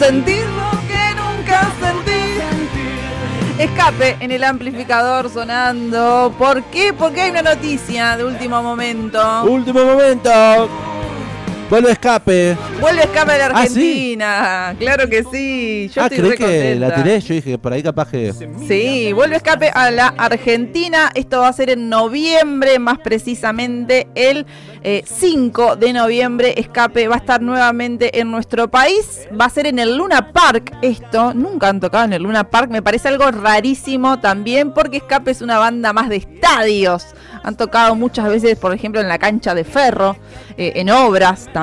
sentir que nunca sentí. Escape en el amplificador sonando. ¿Por qué? Porque hay una noticia de último momento. Último momento. Vuelve escape. Vuelve escape a la ¿Ah, sí? Argentina. Claro que sí. Yo ah, estoy ¿crees re que la tiré? Yo dije, por ahí capaz que... Sí, vuelve escape a la Argentina. Esto va a ser en noviembre, más precisamente el eh, 5 de noviembre. Escape va a estar nuevamente en nuestro país. Va a ser en el Luna Park. Esto nunca han tocado en el Luna Park. Me parece algo rarísimo también porque Escape es una banda más de estadios. Han tocado muchas veces, por ejemplo, en la cancha de Ferro, eh, en obras también.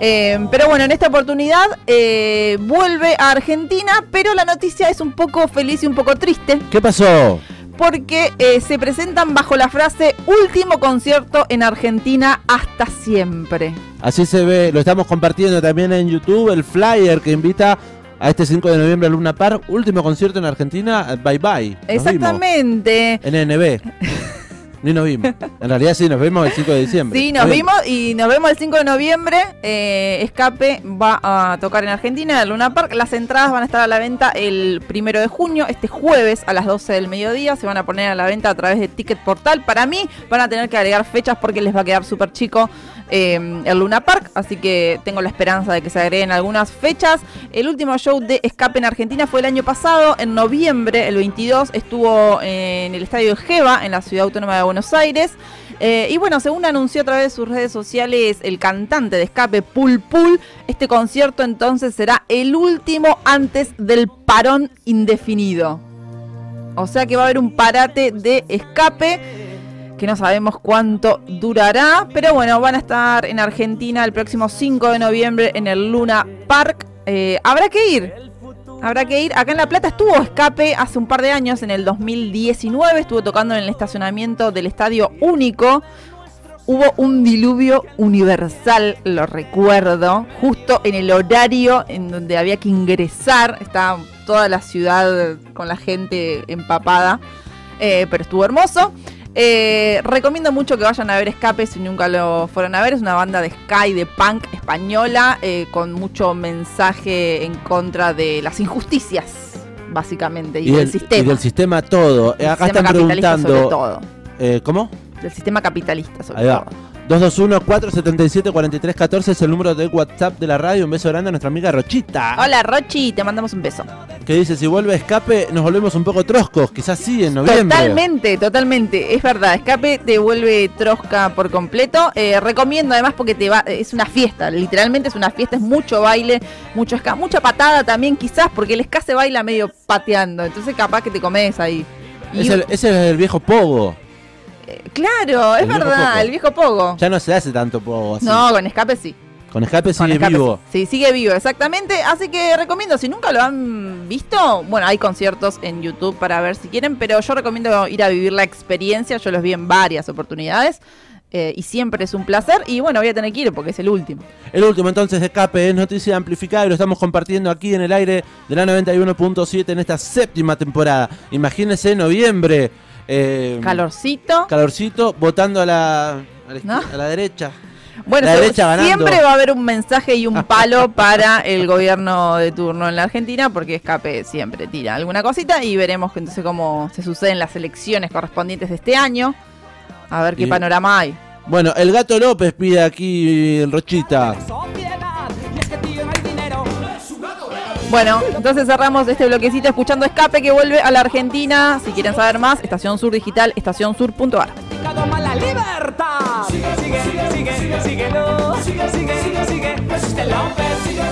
Eh, pero bueno, en esta oportunidad eh, vuelve a Argentina, pero la noticia es un poco feliz y un poco triste, ¿Qué pasó? porque eh, se presentan bajo la frase último concierto en Argentina hasta siempre. Así se ve, lo estamos compartiendo también en YouTube, el flyer que invita a este 5 de noviembre al Luna Park, último concierto en Argentina, bye bye. Nos Exactamente. vimos. NNB. Ni nos vimos. En realidad sí, nos vimos el 5 de diciembre. Sí, nos vimos y nos vemos el 5 de noviembre. Eh, Escape va a tocar en Argentina, en Luna Park. Las entradas van a estar a la venta el primero de junio, este jueves a las 12 del mediodía. Se van a poner a la venta a través de Ticket Portal. Para mí van a tener que agregar fechas porque les va a quedar súper chico eh, el Luna Park. Así que tengo la esperanza de que se agreguen algunas fechas. El último show de Escape en Argentina fue el año pasado, en noviembre, el 22. Estuvo en el estadio Jeva, en la ciudad autónoma de Buenos Aires. Eh, y bueno, según anunció a través de sus redes sociales el cantante de escape Pul Pul, este concierto entonces será el último antes del parón indefinido. O sea que va a haber un parate de escape que no sabemos cuánto durará, pero bueno, van a estar en Argentina el próximo 5 de noviembre en el Luna Park. Eh, habrá que ir, Habrá que ir. Acá en La Plata estuvo Escape hace un par de años, en el 2019. Estuvo tocando en el estacionamiento del Estadio Único. Hubo un diluvio universal, lo recuerdo, justo en el horario en donde había que ingresar. Estaba toda la ciudad con la gente empapada, eh, pero estuvo hermoso. Eh, recomiendo mucho que vayan a ver Escape si nunca lo fueron a ver. Es una banda de Sky, de punk española, eh, con mucho mensaje en contra de las injusticias, básicamente, y, del, del, sistema. y del sistema todo. Del Acá sistema están capitalista sobre preguntando. todo. eh, ¿Cómo? Del sistema capitalista sobre todo. 221-477-4314 es el número de WhatsApp de la radio. Un beso grande a nuestra amiga Rochita. Hola Rochi, te mandamos un beso. Que dice, si vuelve escape, nos volvemos un poco troscos. Quizás sí, en noviembre. Totalmente, totalmente. Es verdad, Escape te vuelve trosca por completo. Eh, recomiendo además porque te va, es una fiesta, literalmente es una fiesta, es mucho baile, mucho ska, mucha patada también quizás, porque el ska se baila medio pateando, entonces capaz que te comes ahí. Y- Es el, ese es el viejo pogo. Eh, claro, es el viejo verdad, pogo. el viejo pogo. Ya no se hace tanto pogo así. No, con Escape sí. Con escape Con sigue Escape vivo. Sí, Sí, sigue vivo, exactamente. Así que recomiendo, si nunca lo han visto, bueno, hay conciertos en YouTube para ver si quieren, pero yo recomiendo ir a vivir la experiencia. Yo los vi en varias oportunidades eh, y siempre es un placer. Y bueno, voy a tener que ir porque es el último. El último entonces de escape es noticia amplificada y lo estamos compartiendo aquí en el aire de la 91.7 en esta séptima temporada. Imagínense noviembre. Eh, Calorcito. Calorcito, votando a la, a la, izquier- ¿No? a la derecha. Bueno, la se- derecha ganando. siempre va a haber un mensaje y un palo para el gobierno de turno en la Argentina, porque Escape siempre tira alguna cosita y veremos entonces cómo se suceden las elecciones correspondientes de este año. A ver qué Y- panorama hay. Bueno, el gato López pide aquí el Rochita. Bueno, entonces cerramos este bloquecito escuchando Escape que vuelve a la Argentina. Si quieren saber más, Estación Sur Digital, estacionsur.ar. la libertad. Sigue, sigue, sigue, sigue, síguelo. Sigue, sigue, sigue, sigue. Resiste López. Sigue, sigue, sigue,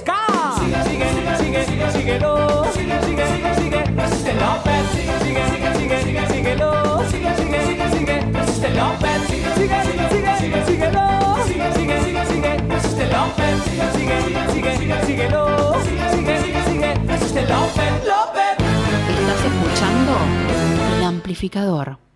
ska. Sigue, sigue, sigue, sigue, síguelo. Sigue, sigue, sigue, sigue, Resiste López. Sigue, sigue, sigue, sigue, síguelo. Sigue, sigue, sigue, sigue, Resiste López. Sigue, sigue, sigue, sigue, síguelo. Sigue, sigue, sigue, sigue, Resiste López. Sigue, sigue, sigue, sigue, síguelo. Sigue, sigue, sigue, sigue, Resiste López. López. Estás escuchando el amplificador.